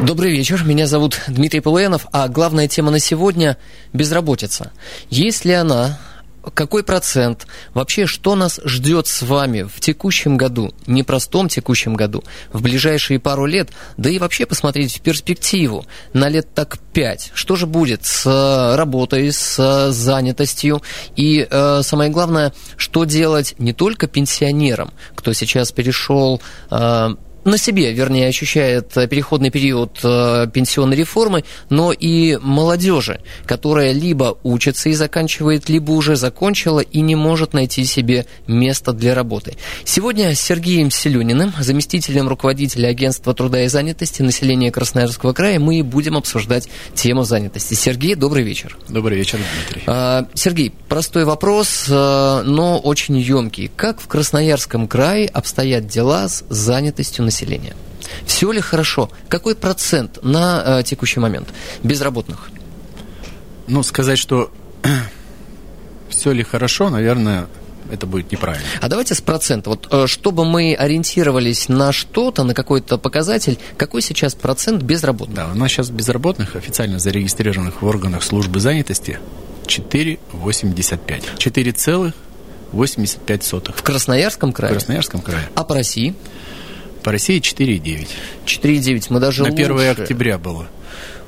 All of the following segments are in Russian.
Добрый вечер, меня зовут Дмитрий Полуянов, а главная тема на сегодня – безработица. Есть ли она, какой процент, вообще что нас ждет с вами в текущем году, непростом текущем году, в ближайшие пару лет, да и вообще посмотреть в перспективу. На лет так пять. Что же будет с работой, с занятостью? И э, самое главное, что делать не только пенсионерам, кто сейчас перешел э, на себе, вернее, ощущает переходный период э, пенсионной реформы, но и молодежи, которая либо учится и заканчивает, либо уже закончила и не может найти себе место для работы. Сегодня с Сергеем Селюниным, заместителем руководителя Агентства труда и занятости населения Красноярского края, мы будем обсуждать тему занятости. Сергей, добрый вечер. Добрый вечер, Дмитрий. А, Сергей, простой вопрос, э, но очень емкий. Как в Красноярском крае обстоят дела с занятостью населения? Населения. Все ли хорошо? Какой процент на э, текущий момент безработных? Ну, сказать, что все ли хорошо, наверное, это будет неправильно. А давайте с процента. Вот э, чтобы мы ориентировались на что-то, на какой-то показатель, какой сейчас процент безработных? Да, у нас сейчас безработных, официально зарегистрированных в органах службы занятости, 4,85. 4,85. В Красноярском крае? В Красноярском крае. А по России? По России 4,9. 4,9. Мы даже На лучше. 1 октября было.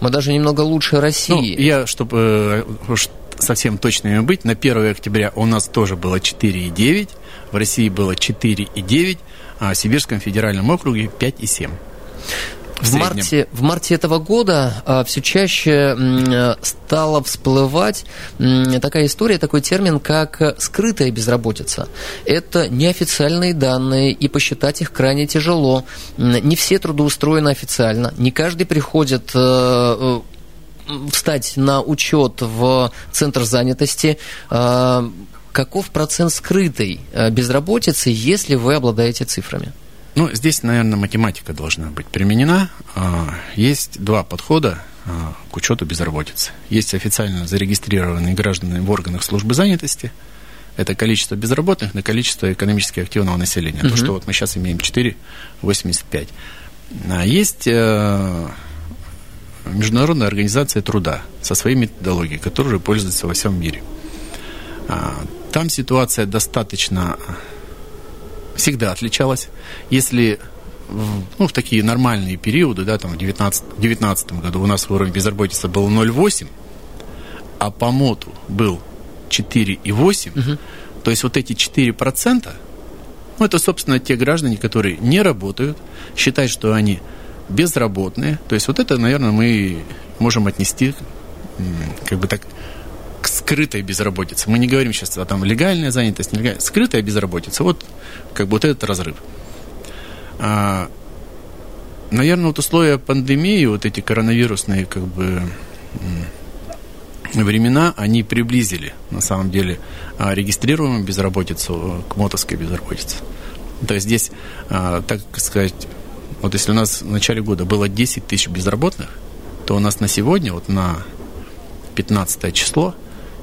Мы даже немного лучше России. Ну, я, чтобы э, совсем точными быть, на 1 октября у нас тоже было 4,9, в России было 4,9, а в Сибирском федеральном округе 5,7. В, марте, в марте этого года а, все чаще м, стала всплывать м, такая история, такой термин, как скрытая безработица. Это неофициальные данные, и посчитать их крайне тяжело. Не все трудоустроены официально, не каждый приходит э, встать на учет в центр занятости. Э, каков процент скрытой безработицы, если вы обладаете цифрами? Ну, здесь, наверное, математика должна быть применена. Есть два подхода к учету безработицы. Есть официально зарегистрированные граждане в органах службы занятости. Это количество безработных на количество экономически активного населения. Uh-huh. То, что вот мы сейчас имеем 4,85. А есть Международная организация труда со своей методологией, которая пользуется во всем мире. Там ситуация достаточно всегда отличалась. Если ну, в такие нормальные периоды, да, там в 2019 году у нас уровень безработицы был 0,8, а по МОТу был 4,8, угу. то есть вот эти 4%, ну, это, собственно, те граждане, которые не работают, считают, что они безработные. То есть вот это, наверное, мы можем отнести как бы так к скрытой безработице. Мы не говорим сейчас о там легальная занятость, нелегальная. Скрытая безработица. Вот как бы вот этот разрыв. А, наверное, вот условия пандемии, вот эти коронавирусные как бы времена, они приблизили, на самом деле, а, регистрируемую безработицу к мотовской безработице. То есть здесь, а, так сказать, вот если у нас в начале года было 10 тысяч безработных, то у нас на сегодня, вот на 15 число,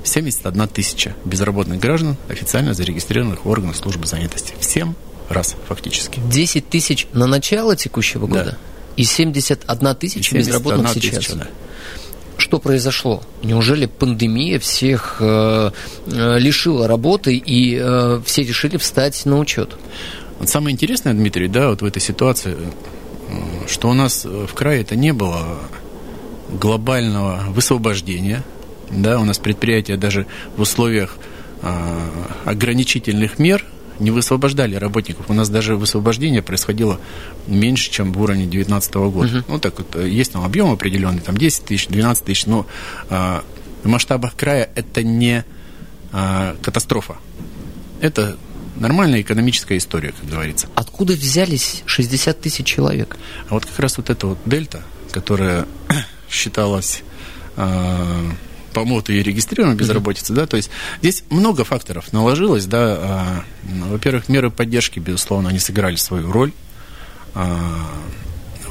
71 тысяча безработных граждан, официально зарегистрированных в органах службы занятости. Всем раз, фактически. 10 тысяч на начало текущего года? Да. И 71 тысяча 71 безработных сейчас? Тысяча, да. Что произошло? Неужели пандемия всех э, э, лишила работы и э, все решили встать на учет? Вот самое интересное, Дмитрий, да, вот в этой ситуации, э, что у нас в крае это не было глобального высвобождения да, у нас предприятия даже в условиях э, ограничительных мер не высвобождали работников. У нас даже высвобождение происходило меньше, чем в уровне 2019 года. Uh-huh. Ну, так вот, есть там объем определенный, там 10 тысяч, 12 тысяч, но э, в масштабах края это не э, катастрофа. Это нормальная экономическая история, как говорится. Откуда взялись 60 тысяч человек? А вот как раз вот эта вот дельта, которая считалась э, по МОТу и регистрированной безработицы, да, то есть здесь много факторов наложилось, да, во-первых, меры поддержки, безусловно, они сыграли свою роль,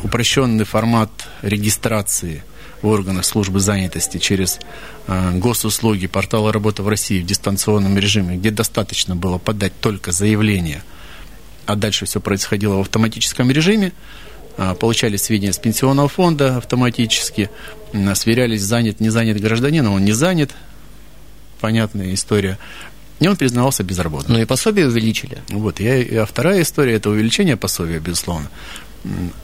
упрощенный формат регистрации в органах службы занятости через э, госуслуги портала «Работа в России» в дистанционном режиме, где достаточно было подать только заявление, а дальше все происходило в автоматическом режиме, получали сведения с пенсионного фонда автоматически, сверялись, занят, не занят гражданин, он не занят, понятная история. И он признавался безработным. Ну и пособие увеличили. Вот, я, а вторая история – это увеличение пособия, безусловно.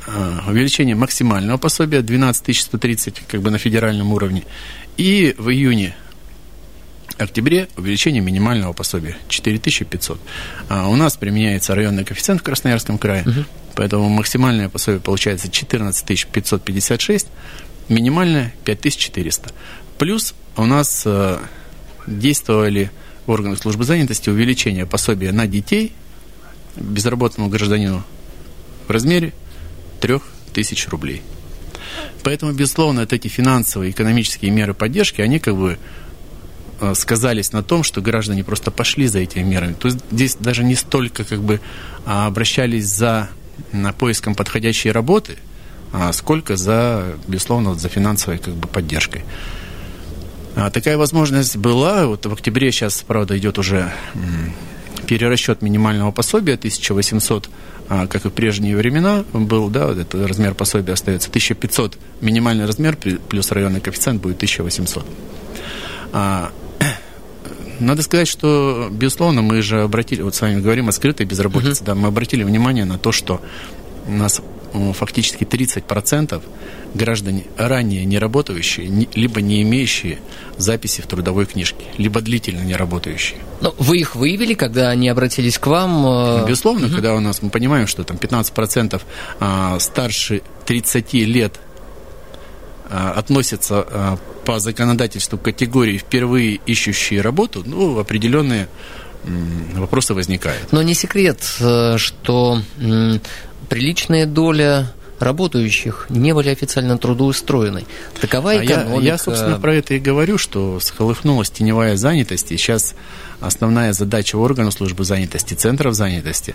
Э, увеличение максимального пособия 12 130 как бы на федеральном уровне. И в июне октябре увеличение минимального пособия 4500. А у нас применяется районный коэффициент в Красноярском крае, угу. Поэтому максимальное пособие получается 14 556, минимальное 5400. Плюс у нас э, действовали в органах службы занятости увеличение пособия на детей безработному гражданину в размере трех тысяч рублей. Поэтому, безусловно, вот эти финансовые, экономические меры поддержки, они как бы э, сказались на том, что граждане просто пошли за этими мерами. То есть здесь даже не столько как бы а, обращались за поиском подходящей работы, а сколько за, безусловно, вот за финансовой как бы поддержкой. А такая возможность была. Вот в октябре сейчас, правда, идет уже перерасчет минимального пособия 1800 а, как и в прежние времена был, да, вот этот размер пособия остается 1500, минимальный размер плюс районный коэффициент будет 1800. Надо сказать, что, безусловно, мы же обратили, вот с вами говорим о скрытой безработице, uh-huh. да, мы обратили внимание на то, что у нас фактически 30% граждане, ранее не работающие, либо не имеющие записи в трудовой книжке, либо длительно не работающие. Но вы их выявили, когда они обратились к вам? Э? Безусловно, угу. когда у нас, мы понимаем, что там 15% а, старше 30 лет относятся а, по законодательству категории впервые ищущие работу, ну, определенные вопросы возникают. Но не секрет, э, что приличная доля работающих не были официально трудоустроены. Такова экономика. А я, я, собственно, про это и говорю, что схлыхнулась теневая занятость, и сейчас основная задача органов службы занятости, центров занятости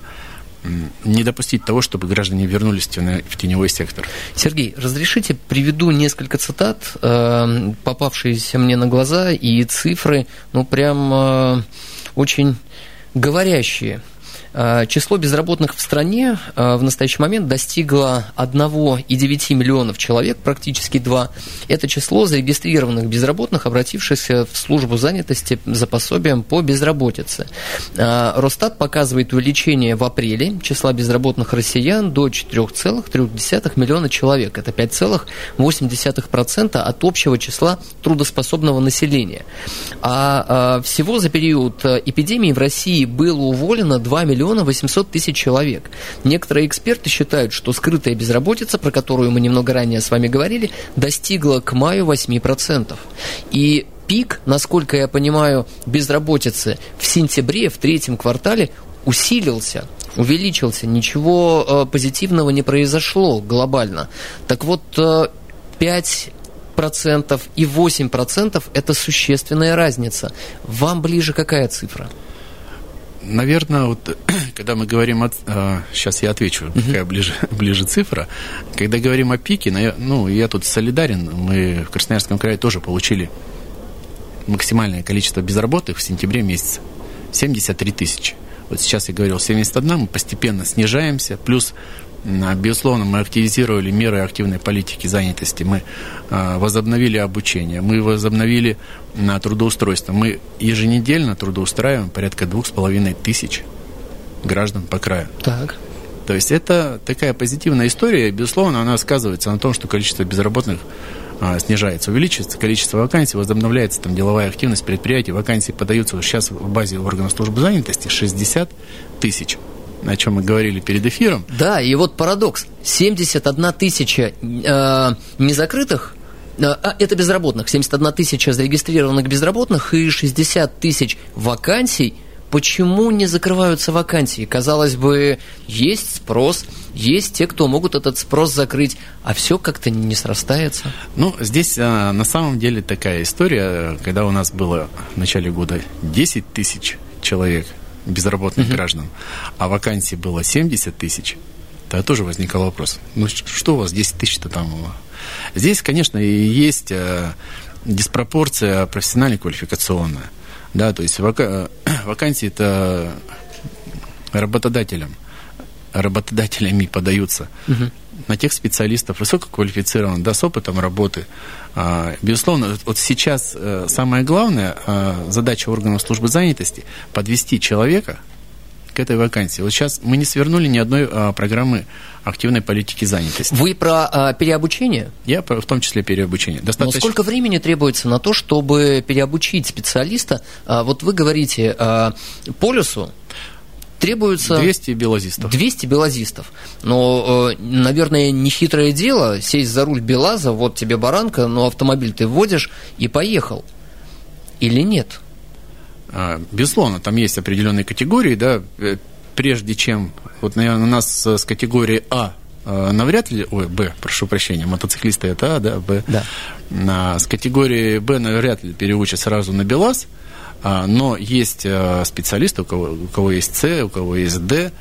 не допустить того, чтобы граждане вернулись в теневой сектор. Сергей, разрешите приведу несколько цитат, э, попавшиеся мне на глаза, и цифры, ну, прям э, очень говорящие. Э, число безработных в стране э, в настоящий момент достигло 1,9 миллионов человек, практически 2. Это число зарегистрированных безработных, обратившихся в службу занятости за пособием по безработице. Э, Росстат показывает увеличение в апреле числа безработных россиян до 4,3 миллиона человек. Это 5,8% от общего числа трудоспособного населения. А всего за период эпидемии в России было уволено 2 миллиона миллиона 800 тысяч человек. Некоторые эксперты считают, что скрытая безработица, про которую мы немного ранее с вами говорили, достигла к маю 8%. И пик, насколько я понимаю, безработицы в сентябре, в третьем квартале усилился, увеличился. Ничего э, позитивного не произошло глобально. Так вот, э, 5 процентов и 8 процентов – это существенная разница. Вам ближе какая цифра? Наверное, вот когда мы говорим о... Сейчас я отвечу, какая ближе, ближе цифра. Когда говорим о пике, ну, я тут солидарен. Мы в Красноярском крае тоже получили максимальное количество безработных в сентябре месяце. 73 тысячи. Вот сейчас я говорил 71, мы постепенно снижаемся. Плюс Безусловно, мы активизировали меры активной политики занятости, мы а, возобновили обучение, мы возобновили трудоустройство. Мы еженедельно трудоустраиваем порядка двух с половиной тысяч граждан по краю. Так. То есть это такая позитивная история, безусловно, она сказывается на том, что количество безработных а, снижается, увеличивается количество вакансий, возобновляется там деловая активность предприятий, вакансии подаются сейчас в базе органов службы занятости 60 тысяч о чем мы говорили перед эфиром. Да, и вот парадокс. 71 тысяча э, незакрытых э, а, это безработных, 71 тысяча зарегистрированных безработных и 60 тысяч вакансий почему не закрываются вакансии? Казалось бы, есть спрос, есть те, кто могут этот спрос закрыть, а все как-то не срастается. Ну, здесь а, на самом деле такая история, когда у нас было в начале года 10 тысяч человек безработных uh-huh. граждан, а вакансий было 70 тысяч, то тоже возникал вопрос, ну что у вас 10 тысяч-то там? Здесь, конечно, и есть а, диспропорция профессионально-квалификационная. Да, то есть вака... вакансии это работодателям, работодателями подаются угу. на тех специалистов высококвалифицированных, да, с опытом работы. А, безусловно, вот сейчас э, самая главная а, задача органов службы занятости подвести человека к этой вакансии. Вот сейчас мы не свернули ни одной а, программы активной политики занятости. Вы про а, переобучение? Я в том числе переобучение. Достаточно... Но сколько времени требуется на то, чтобы переобучить специалиста? А, вот вы говорите, а, полюсу требуется... 200 белазистов. 200 белазистов. Но, э, наверное, нехитрое дело сесть за руль Белаза, вот тебе баранка, но автомобиль ты вводишь и поехал. Или нет? А, безусловно, там есть определенные категории, да, э, прежде чем, вот, наверное, у нас с категории А э, навряд ли, ой, Б, прошу прощения, мотоциклисты это А, да, Б. Да. А, с категории Б навряд ли переучат сразу на БелАЗ, но есть э, специалисты, у кого, у кого есть С, у кого есть Д,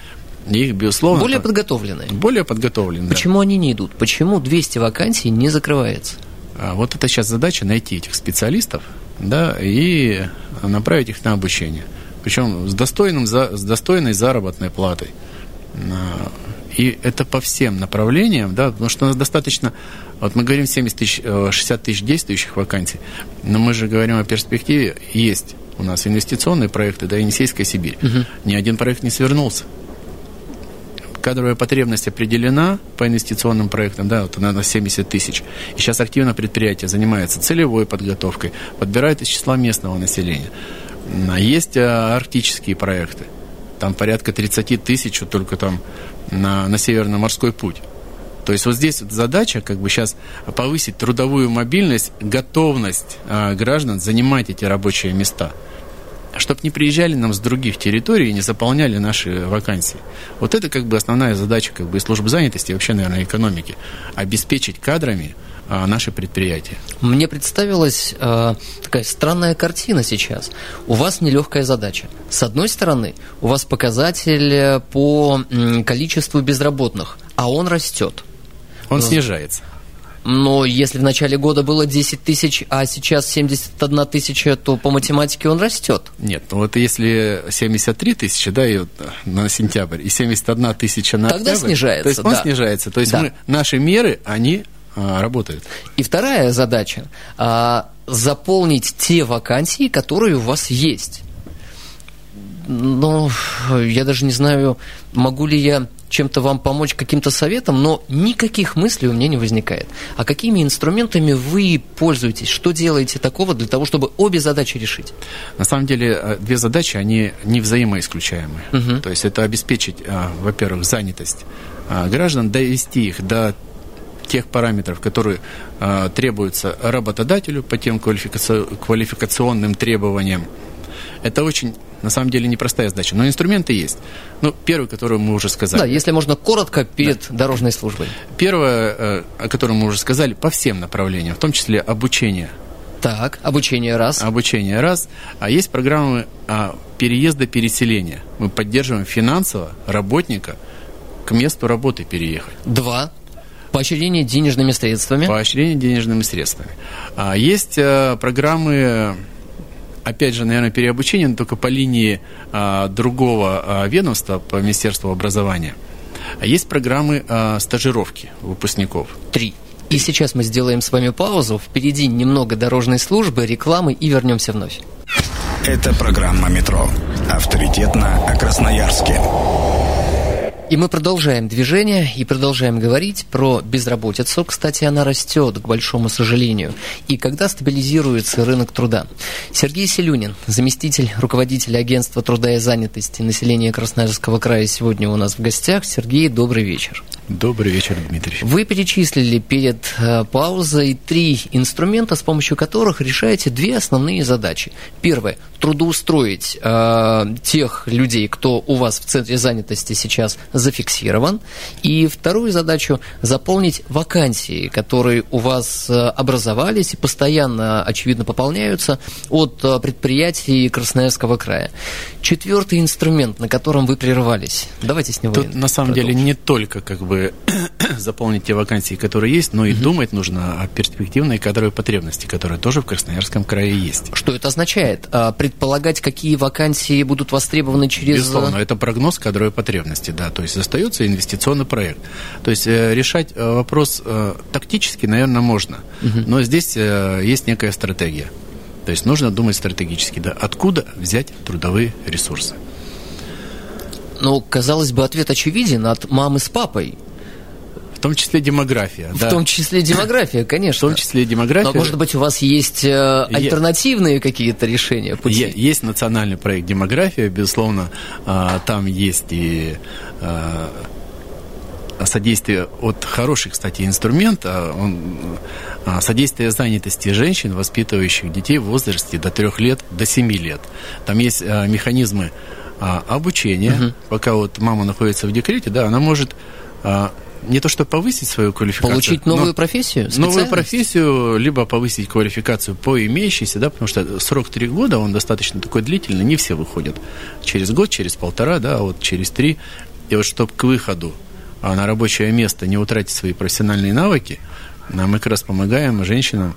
их, безусловно... Более подготовленные. Более подготовленные, Почему да. они не идут? Почему 200 вакансий не закрывается? А, вот это сейчас задача найти этих специалистов, да, и направить их на обучение. Причем с, достойным, с достойной заработной платой. А, и это по всем направлениям, да, потому что у нас достаточно, вот мы говорим 70 тысяч, 60 э, тысяч действующих вакансий, но мы же говорим о перспективе, есть у нас инвестиционные проекты, да, Енисейская Сибирь. Угу. Ни один проект не свернулся кадровая потребность определена по инвестиционным проектам, да, вот она на 70 тысяч. И сейчас активно предприятие занимается целевой подготовкой, подбирает из числа местного населения. Есть а, арктические проекты. Там порядка 30 тысяч только там на, на Северно-морской путь. То есть вот здесь вот задача как бы сейчас повысить трудовую мобильность, готовность а, граждан занимать эти рабочие места – чтобы не приезжали нам с других территорий и не заполняли наши вакансии. Вот это как бы основная задача как бы службы занятости и вообще, наверное, экономики. Обеспечить кадрами а, наши предприятия. Мне представилась э, такая странная картина сейчас. У вас нелегкая задача. С одной стороны, у вас показатель по количеству безработных, а он растет. Он снижается. Но если в начале года было 10 тысяч, а сейчас 71 тысяча, то по математике он растет. Нет, ну вот если 73 тысячи, да, и вот на сентябрь, и 71 тысяча на Тогда октябрь, снижается, То есть он да. снижается. То есть да. мы, наши меры, они а, работают. И вторая задача а, заполнить те вакансии, которые у вас есть. Но я даже не знаю, могу ли я чем-то вам помочь, каким-то советом, но никаких мыслей у меня не возникает. А какими инструментами вы пользуетесь? Что делаете такого для того, чтобы обе задачи решить? На самом деле, э, две задачи, они не взаимоисключаемые. Угу. То есть это обеспечить, э, во-первых, занятость э, граждан, довести их до тех параметров, которые э, требуются работодателю по тем квалификационным требованиям. Это очень на самом деле непростая задача, но инструменты есть. Ну, первый, который мы уже сказали. Да, если можно коротко перед да. дорожной службой. Первое, э, о котором мы уже сказали, по всем направлениям, в том числе обучение. Так, обучение раз. Обучение раз. А есть программы а, переезда, переселения. Мы поддерживаем финансово работника к месту работы переехать. Два. Поощрение денежными средствами. Поощрение денежными средствами. А, есть а, программы опять же, наверное, переобучение, но только по линии а, другого а, ведомства, по Министерству образования. А есть программы а, стажировки выпускников. Три. И сейчас мы сделаем с вами паузу. Впереди немного дорожной службы, рекламы и вернемся вновь. Это программа «Метро». Авторитетно о Красноярске. И мы продолжаем движение и продолжаем говорить про безработицу. Кстати, она растет, к большому сожалению. И когда стабилизируется рынок труда. Сергей Селюнин, заместитель руководителя агентства труда и занятости населения Красноярского края, сегодня у нас в гостях. Сергей, добрый вечер. Добрый вечер, Дмитрий. Вы перечислили перед э, паузой три инструмента, с помощью которых решаете две основные задачи. Первое – трудоустроить э, тех людей, кто у вас в центре занятости сейчас зафиксирован. И вторую задачу – заполнить вакансии, которые у вас э, образовались и постоянно, очевидно, пополняются от э, предприятий Красноярского края. Четвертый инструмент, на котором вы прерывались. Давайте с него Тут на самом продолжим. деле не только как бы заполнить те вакансии, которые есть, но и угу. думать нужно о перспективной кадровой потребности, которая тоже в Красноярском крае есть. Что это означает? Предполагать, какие вакансии будут востребованы через... Безусловно, это прогноз кадровой потребности, да, то есть остается инвестиционный проект. То есть э, решать э, вопрос э, тактически, наверное, можно, угу. но здесь есть некая стратегия. То есть нужно думать стратегически, да, откуда взять трудовые ресурсы. Ну, казалось бы, ответ очевиден от мамы с папой. В том числе демография. В да. том числе демография, конечно. В том числе демография. Но, может быть, у вас есть э, альтернативные какие-то решения пути? Есть национальный проект «Демография», безусловно, а, там есть и а, содействие от хороший, кстати, инструмент, а он, содействие занятости женщин, воспитывающих детей в возрасте до трех лет, до семи лет. Там есть механизмы обучения. Угу. Пока вот мама находится в декрете, да, она может не то, что повысить свою квалификацию. Получить новую профессию? Новую профессию, либо повысить квалификацию по имеющейся, да, потому что срок три года, он достаточно такой длительный, не все выходят через год, через полтора, да, а вот через три. И вот чтобы к выходу а на рабочее место не утратить свои профессиональные навыки, мы как раз помогаем женщинам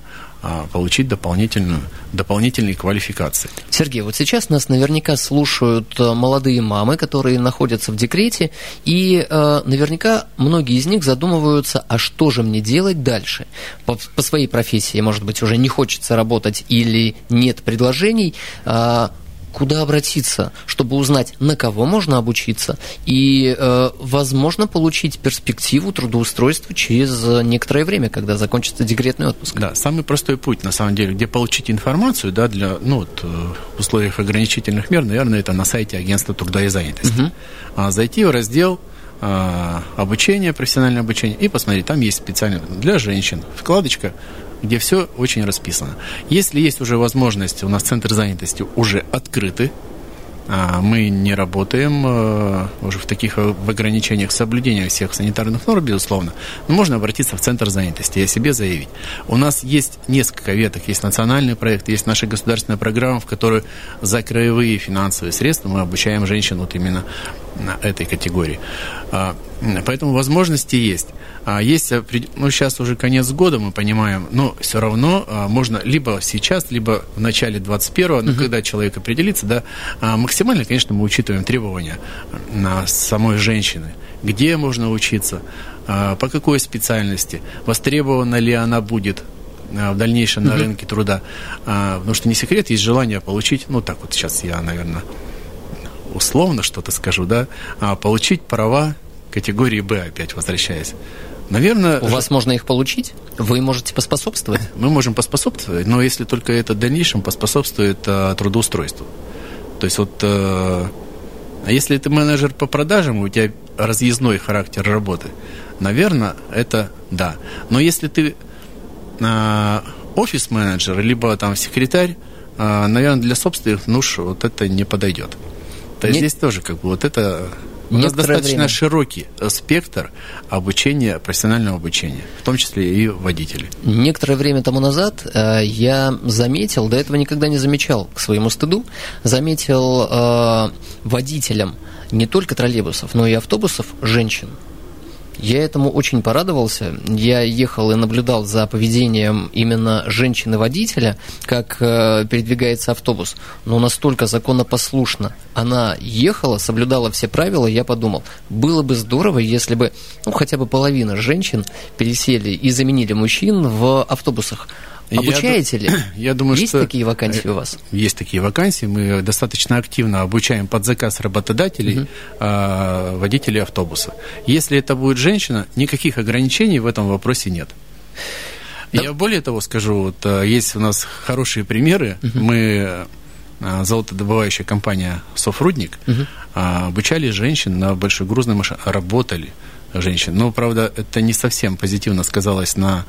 получить дополнительную, дополнительные квалификации. Сергей, вот сейчас нас наверняка слушают э, молодые мамы, которые находятся в декрете, и э, наверняка многие из них задумываются, а что же мне делать дальше? По, по своей профессии, может быть, уже не хочется работать или нет предложений, э, куда обратиться, чтобы узнать, на кого можно обучиться и, э, возможно, получить перспективу трудоустройства через некоторое время, когда закончится декретный отпуск. Да, самый простой путь, на самом деле, где получить информацию, да, для, ну, вот, э, в условиях ограничительных мер, наверное, это на сайте агентства труда и занятости. Угу. А, зайти в раздел а, обучение, профессиональное обучение, и посмотреть, там есть специально для женщин вкладочка где все очень расписано. Если есть уже возможность, у нас центр занятости уже открыты, а, мы не работаем э, уже в таких э, в ограничениях соблюдения всех санитарных норм, безусловно, но можно обратиться в центр занятости и о себе заявить. У нас есть несколько веток, есть национальный проект, есть наша государственная программа, в которой за краевые финансовые средства мы обучаем женщин вот именно этой категории. А, поэтому возможности есть. А есть, ну, сейчас уже конец года, мы понимаем, но все равно а, можно либо сейчас, либо в начале 21-го, ну, когда человек определится, да, а, максимально, конечно, мы учитываем требования на самой женщины. Где можно учиться, по какой специальности, востребована ли она будет в дальнейшем на рынке труда. Потому что не секрет, есть желание получить, ну, так вот сейчас я, наверное, условно что-то скажу, да, получить права категории Б, опять возвращаясь. Наверное... У вас можно их получить? Вы можете поспособствовать? Мы можем поспособствовать, но если только это в дальнейшем поспособствует а, трудоустройству. То есть вот... А, если ты менеджер по продажам, у тебя разъездной характер работы, наверное, это да. Но если ты а, офис-менеджер, либо там секретарь, а, наверное, для собственных нужд вот это не подойдет. Нет. здесь тоже как бы вот это у нас достаточно время. широкий спектр обучения, профессионального обучения, в том числе и водителей. Некоторое время тому назад э, я заметил, до этого никогда не замечал, к своему стыду, заметил э, водителям не только троллейбусов, но и автобусов женщин. Я этому очень порадовался. Я ехал и наблюдал за поведением именно женщины-водителя, как э, передвигается автобус. Но настолько законопослушно она ехала, соблюдала все правила, я подумал, было бы здорово, если бы ну, хотя бы половина женщин пересели и заменили мужчин в автобусах. Обучаете я, ли? Я думаю, есть что... такие вакансии у вас? Есть такие вакансии. Мы достаточно активно обучаем под заказ работодателей угу. э, водителей автобуса. Если это будет женщина, никаких ограничений в этом вопросе нет. Да. Я более того скажу, вот а, есть у нас хорошие примеры. Угу. Мы а, золотодобывающая компания «Софрудник» угу. обучали женщин на большегрузной машине, работали женщин. Но, правда, это не совсем позитивно сказалось на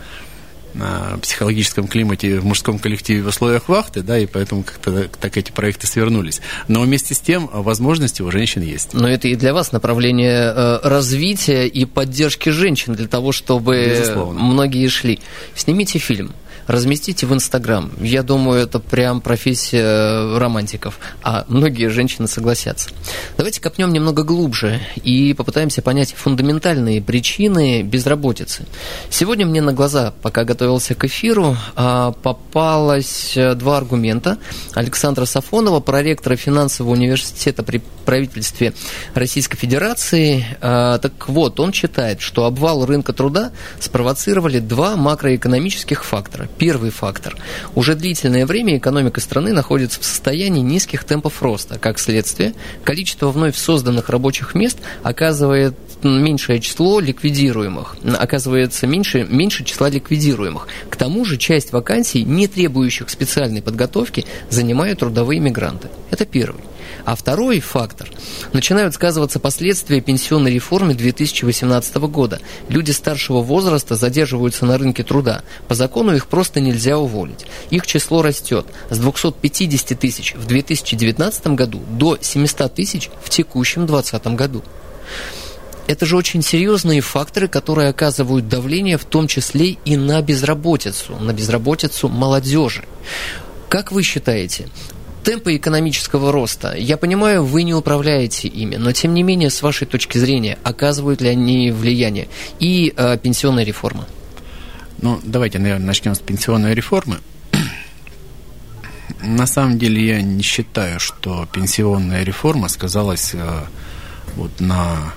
психологическом климате в мужском коллективе в условиях вахты, да, и поэтому как-то так эти проекты свернулись. Но вместе с тем возможности у женщин есть. Но это и для вас направление э, развития и поддержки женщин для того, чтобы Безусловно. многие шли. Снимите фильм разместите в Инстаграм. Я думаю, это прям профессия романтиков, а многие женщины согласятся. Давайте копнем немного глубже и попытаемся понять фундаментальные причины безработицы. Сегодня мне на глаза, пока готовился к эфиру, а, попалось э, два аргумента. Александра Сафонова, проректора финансового университета при правительстве Российской Федерации. А, так вот, он считает, что обвал рынка труда спровоцировали два макроэкономических фактора. Первый фактор. Уже длительное время экономика страны находится в состоянии низких темпов роста. Как следствие, количество вновь созданных рабочих мест оказывает меньшее число ликвидируемых. Оказывается, меньше, меньше числа ликвидируемых. К тому же, часть вакансий, не требующих специальной подготовки, занимают трудовые мигранты. Это первый. А второй фактор. Начинают сказываться последствия пенсионной реформы 2018 года. Люди старшего возраста задерживаются на рынке труда. По закону их просто нельзя уволить. Их число растет с 250 тысяч в 2019 году до 700 тысяч в текущем 2020 году. Это же очень серьезные факторы, которые оказывают давление в том числе и на безработицу, на безработицу молодежи. Как вы считаете, темпы экономического роста, я понимаю, вы не управляете ими, но тем не менее, с вашей точки зрения, оказывают ли они влияние? И э, пенсионная реформа? Ну, давайте, наверное, начнем с пенсионной реформы. На самом деле я не считаю, что пенсионная реформа сказалась э, вот на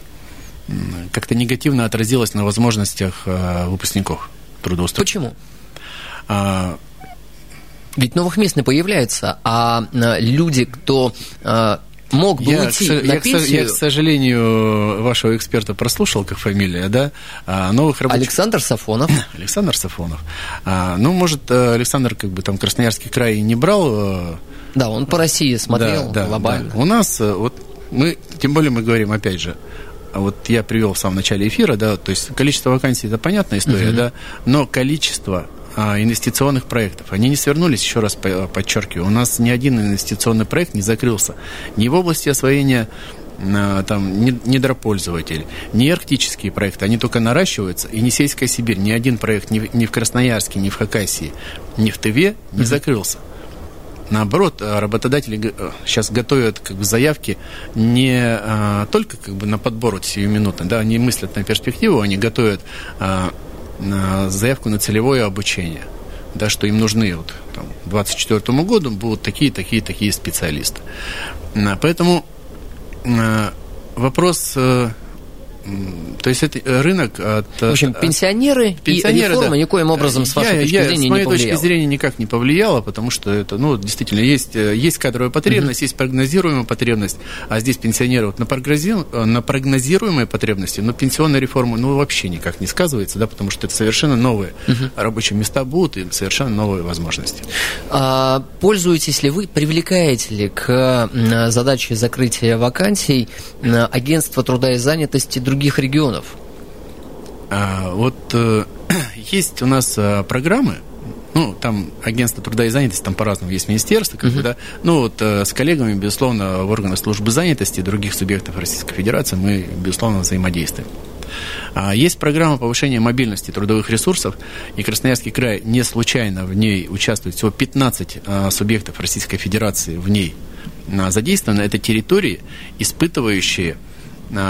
как-то негативно отразилась на возможностях э, выпускников трудоустройства. Почему? Ведь новых мест не появляется, а, а люди, кто а, мог бы я, уйти к, на я, пенсию... Я, к сожалению, вашего эксперта прослушал, как фамилия, да? А, новых рабочих... Александр Сафонов. Александр Сафонов. А, ну, может, э, Александр как бы там Красноярский край не брал... Э, да, он по России смотрел да, да, глобально. Да. У нас, э, вот мы, тем более мы говорим, опять же, вот я привел в самом начале эфира, да, то есть количество вакансий это понятная история, uh-huh. да, но количество инвестиционных проектов. Они не свернулись, еще раз подчеркиваю. У нас ни один инвестиционный проект не закрылся. Ни в области освоения а, там, недропользователей, ни арктические проекты, они только наращиваются, и не сельская Сибирь, ни один проект ни, ни в Красноярске, ни в Хакасии, ни в Тыве не mm-hmm. закрылся. Наоборот, а, работодатели сейчас готовят как бы, заявки не а, только как бы, на подбор вот сиюминутно, да, они мыслят на перспективу, они готовят а, заявку на целевое обучение, да, что им нужны вот, там, к 2024 году будут такие, такие, такие специалисты. Поэтому э, вопрос э, то есть это э, рынок от... В общем, пенсионеры, пенсионеры и реформа да. никоим образом, с вашей я, точки я, зрения, с моей не точки зрения, никак не повлияло, потому что это, ну, действительно, есть, э, есть кадровая потребность, uh-huh. есть прогнозируемая потребность, а здесь пенсионеры вот на, прогнози... на прогнозируемой потребности, но пенсионная реформа, ну, вообще никак не сказывается, да, потому что это совершенно новые uh-huh. рабочие места будут и совершенно новые возможности. А, пользуетесь ли вы, привлекаете ли к задаче закрытия вакансий агентство труда и занятости других регионов? А, вот э, есть у нас э, программы, ну, там агентство труда и занятости, там по-разному есть министерство, как uh-huh. бы, да. Ну, вот э, с коллегами, безусловно, в органах службы занятости и других субъектов Российской Федерации мы, безусловно, взаимодействуем. А, есть программа повышения мобильности трудовых ресурсов, и Красноярский край не случайно в ней участвует. Всего 15 а, субъектов Российской Федерации в ней а, задействованы. Это территории, испытывающие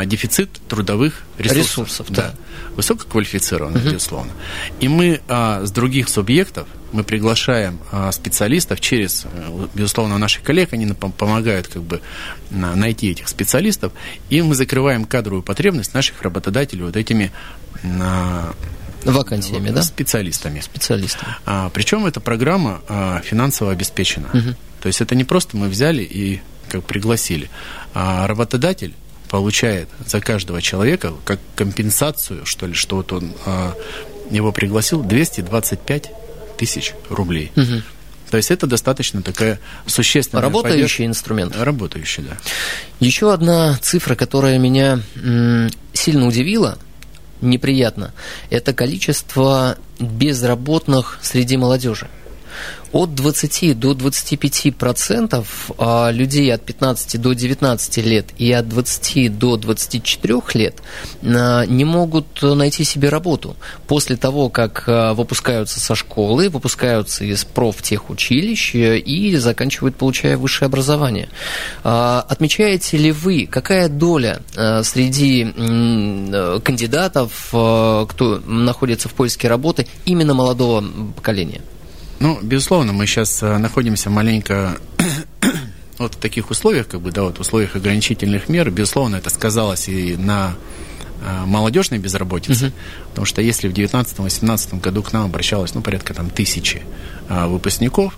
дефицит трудовых ресурсов. ресурсов да. да. Высококвалифицированных, угу. безусловно. И мы а, с других субъектов, мы приглашаем а, специалистов через, э, безусловно, наших коллег, они нам помогают как бы найти этих специалистов, и мы закрываем кадровую потребность наших работодателей вот этими а, Вакансиями, да? Специалистами. Специалистами. А, причем эта программа а, финансово обеспечена. Угу. То есть это не просто мы взяли и как пригласили, а работодатель получает за каждого человека как компенсацию, что ли, что вот он а, его пригласил, 225 тысяч рублей. Угу. То есть это достаточно такая существенная Работающий поддержка. инструмент. Работающий, да. Еще одна цифра, которая меня сильно удивила, неприятно, это количество безработных среди молодежи от 20 до 25 процентов а, людей от 15 до 19 лет и от 20 до 24 лет а, не могут найти себе работу после того, как а, выпускаются со школы, выпускаются из профтехучилищ и заканчивают, получая высшее образование. Отмечаете ли вы, какая доля среди кандидатов, кто находится в поиске работы, именно молодого поколения? Ну, безусловно, мы сейчас э, находимся маленько вот в таких условиях, как бы, да, вот в условиях ограничительных мер, безусловно, это сказалось и на э, молодежной безработице, угу. потому что если в 2019-2018 году к нам обращалось, ну, порядка там тысячи а, выпускников,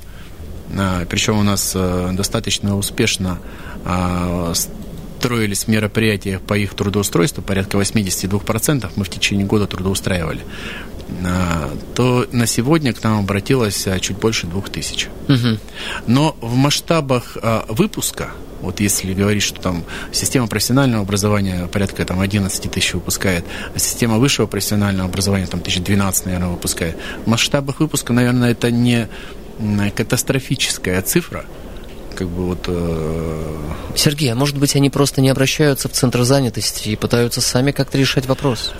а, причем у нас а, достаточно успешно а, строились мероприятия по их трудоустройству, порядка 82% мы в течение года трудоустраивали. А, то на сегодня к нам обратилось а, чуть больше двух тысяч. Угу. Но в масштабах а, выпуска, вот если говорить, что там система профессионального образования порядка там 11 тысяч выпускает, а система высшего профессионального образования там 1012, наверное, выпускает. В масштабах выпуска, наверное, это не катастрофическая цифра, как бы вот... Э... Сергей, а может быть они просто не обращаются в центр занятости и пытаются сами как-то решать вопрос?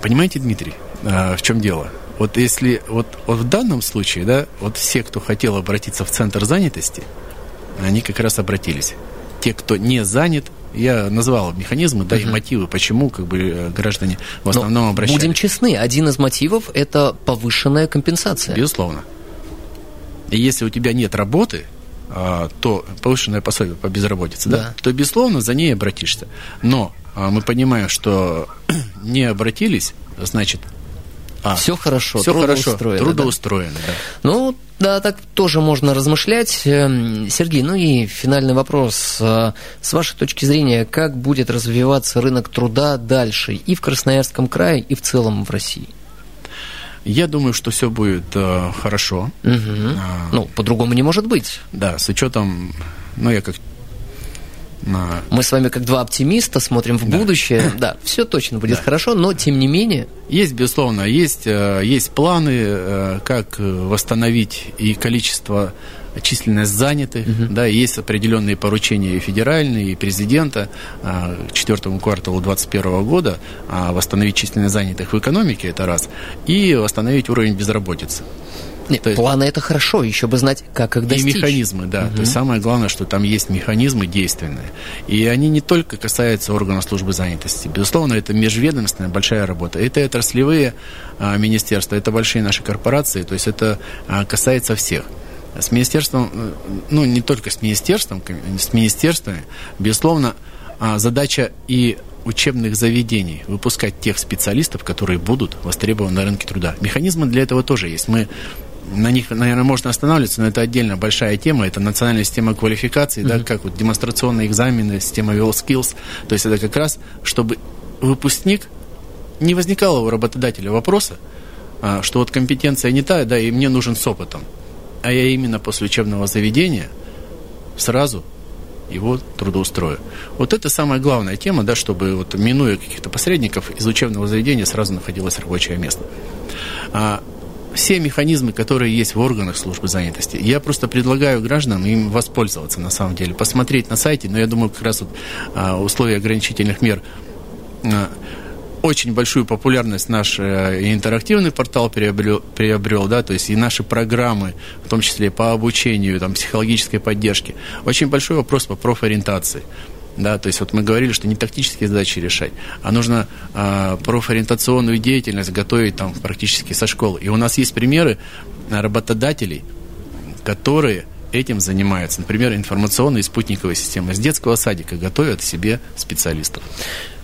Понимаете, Дмитрий, в чем дело? Вот если вот, вот в данном случае, да, вот все, кто хотел обратиться в центр занятости, они как раз обратились. Те, кто не занят, я назвал механизмы, да, uh-huh. и мотивы, почему как бы э, граждане в основном Но обращались. Будем честны, один из мотивов это повышенная компенсация. Безусловно. И если у тебя нет работы, а, то повышенное пособие по безработице, да. да, то безусловно за ней обратишься. Но а, мы понимаем, что не обратились, значит а, все хорошо, все хорошо, трудоустроено, да? да. Ну, да, так тоже можно размышлять. Эм, Сергей, ну и финальный вопрос. Э, с вашей точки зрения, как будет развиваться рынок труда дальше и в Красноярском крае, и в целом в России? Я думаю, что все будет э, хорошо. Угу. А, ну, по-другому не может быть. Да, с учетом, ну, я как на... Мы с вами как два оптимиста смотрим в да. будущее. Да, все точно будет да. хорошо, но тем не менее... Есть, безусловно, есть, э, есть планы, э, как восстановить и количество численность занятых, угу. да, есть определенные поручения и федеральные, и президента к четвертому кварталу 2021 года а, восстановить численность занятых в экономике, это раз, и восстановить уровень безработицы. Нет, есть, планы это хорошо, еще бы знать, как их достичь. И механизмы, да. Угу. То есть самое главное, что там есть механизмы действенные. И они не только касаются органов службы занятости. Безусловно, это межведомственная большая работа. Это отраслевые а, министерства, это большие наши корпорации. То есть это а, касается всех. С министерством, э, ну не только с министерством, с министерствами, безусловно, а, задача и учебных заведений выпускать тех специалистов, которые будут востребованы на рынке труда. Механизмы для этого тоже есть. Мы на них, наверное, можно останавливаться, но это отдельно большая тема. Это национальная система квалификации, mm-hmm. да, как вот демонстрационные экзамены, система WellSkills. То есть это как раз, чтобы выпускник не возникало у работодателя вопроса, а, что вот компетенция не та, да, и мне нужен с опытом. А я именно после учебного заведения сразу его трудоустрою. Вот это самая главная тема, да, чтобы вот, минуя каких-то посредников, из учебного заведения сразу находилось рабочее место. Все механизмы, которые есть в органах службы занятости. Я просто предлагаю гражданам им воспользоваться на самом деле, посмотреть на сайте, но я думаю, как раз вот а, условия ограничительных мер а, очень большую популярность наш э, интерактивный портал приобрел, приобрел, да, то есть и наши программы, в том числе по обучению, там, психологической поддержке. Очень большой вопрос по профориентации. Да, то есть вот мы говорили, что не тактические задачи решать, а нужно э, профориентационную деятельность готовить там практически со школы. И у нас есть примеры работодателей, которые этим занимаются. Например, информационные и спутниковые системы. С детского садика готовят себе специалистов.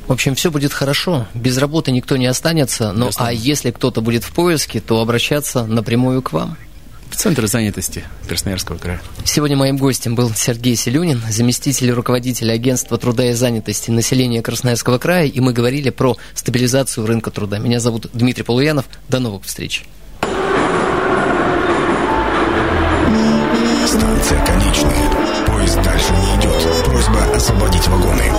В общем, все будет хорошо. Без работы никто не останется. Но а если кто-то будет в поиске, то обращаться напрямую к вам. В Центр занятости Красноярского края. Сегодня моим гостем был Сергей Селюнин, заместитель руководителя Агентства труда и занятости населения Красноярского края, и мы говорили про стабилизацию рынка труда. Меня зовут Дмитрий Полуянов. До новых встреч. Станция конечная. Поезд дальше не идет. Просьба освободить вагоны.